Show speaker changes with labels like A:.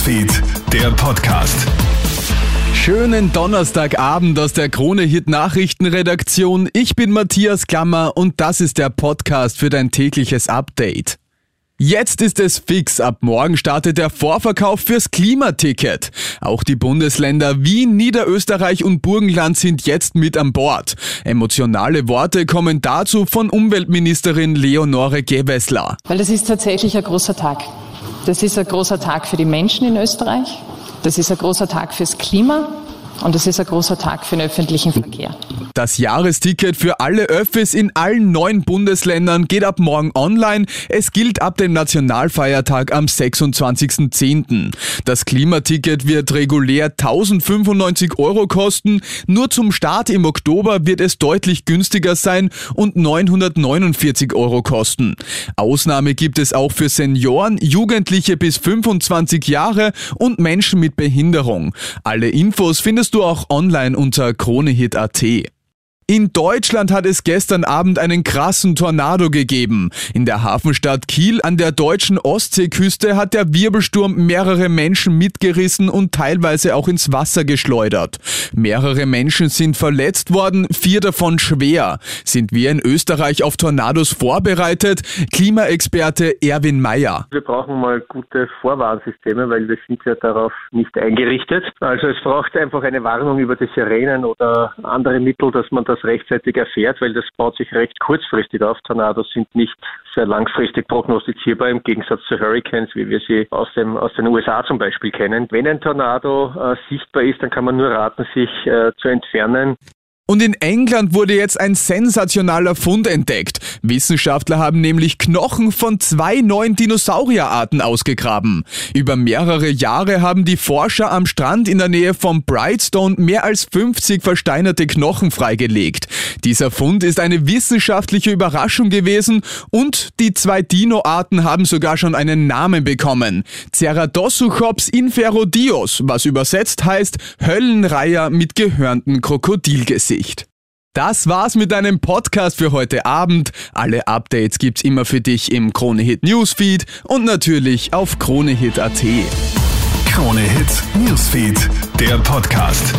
A: Newsfeed, der Podcast.
B: Schönen Donnerstagabend aus der Krone Hit Nachrichtenredaktion. Ich bin Matthias Klammer und das ist der Podcast für dein tägliches Update. Jetzt ist es fix. Ab morgen startet der Vorverkauf fürs Klimaticket. Auch die Bundesländer Wien, Niederösterreich und Burgenland sind jetzt mit an Bord. Emotionale Worte kommen dazu von Umweltministerin Leonore Gewessler.
C: Weil das ist tatsächlich ein großer Tag. Das ist ein großer Tag für die Menschen in Österreich. Das ist ein großer Tag fürs Klima. Und es ist ein großer Tag für den öffentlichen Verkehr.
B: Das Jahresticket für alle Öffis in allen neun Bundesländern geht ab morgen online. Es gilt ab dem Nationalfeiertag am 26.10. Das Klimaticket wird regulär 1095 Euro kosten. Nur zum Start im Oktober wird es deutlich günstiger sein und 949 Euro kosten. Ausnahme gibt es auch für Senioren, Jugendliche bis 25 Jahre und Menschen mit Behinderung. Alle Infos findest du auch online unter kronehit.at. In Deutschland hat es gestern Abend einen krassen Tornado gegeben. In der Hafenstadt Kiel an der deutschen Ostseeküste hat der Wirbelsturm mehrere Menschen mitgerissen und teilweise auch ins Wasser geschleudert. Mehrere Menschen sind verletzt worden, vier davon schwer. Sind wir in Österreich auf Tornados vorbereitet? Klimaexperte Erwin Mayer.
D: Wir brauchen mal gute Vorwarnsysteme, weil wir sind ja darauf nicht eingerichtet. Also es braucht einfach eine Warnung über die Sirenen oder andere Mittel, dass man das das rechtzeitig erfährt, weil das baut sich recht kurzfristig auf. Tornados sind nicht sehr langfristig prognostizierbar im Gegensatz zu Hurricanes, wie wir sie aus, dem, aus den USA zum Beispiel kennen. Wenn ein Tornado äh, sichtbar ist, dann kann man nur raten, sich äh, zu entfernen.
B: Und in England wurde jetzt ein sensationaler Fund entdeckt. Wissenschaftler haben nämlich Knochen von zwei neuen Dinosaurierarten ausgegraben. Über mehrere Jahre haben die Forscher am Strand in der Nähe von Brightstone mehr als 50 versteinerte Knochen freigelegt. Dieser Fund ist eine wissenschaftliche Überraschung gewesen und die zwei Dino-Arten haben sogar schon einen Namen bekommen. Ceratossuchops inferodios, was übersetzt heißt Höllenreiher mit gehörnten Krokodilgesicht. Nachricht. Das war's mit deinem Podcast für heute Abend. Alle Updates gibt's immer für dich im Kronehit Newsfeed und natürlich auf kronehit.at.
A: Kronehit Newsfeed, der Podcast.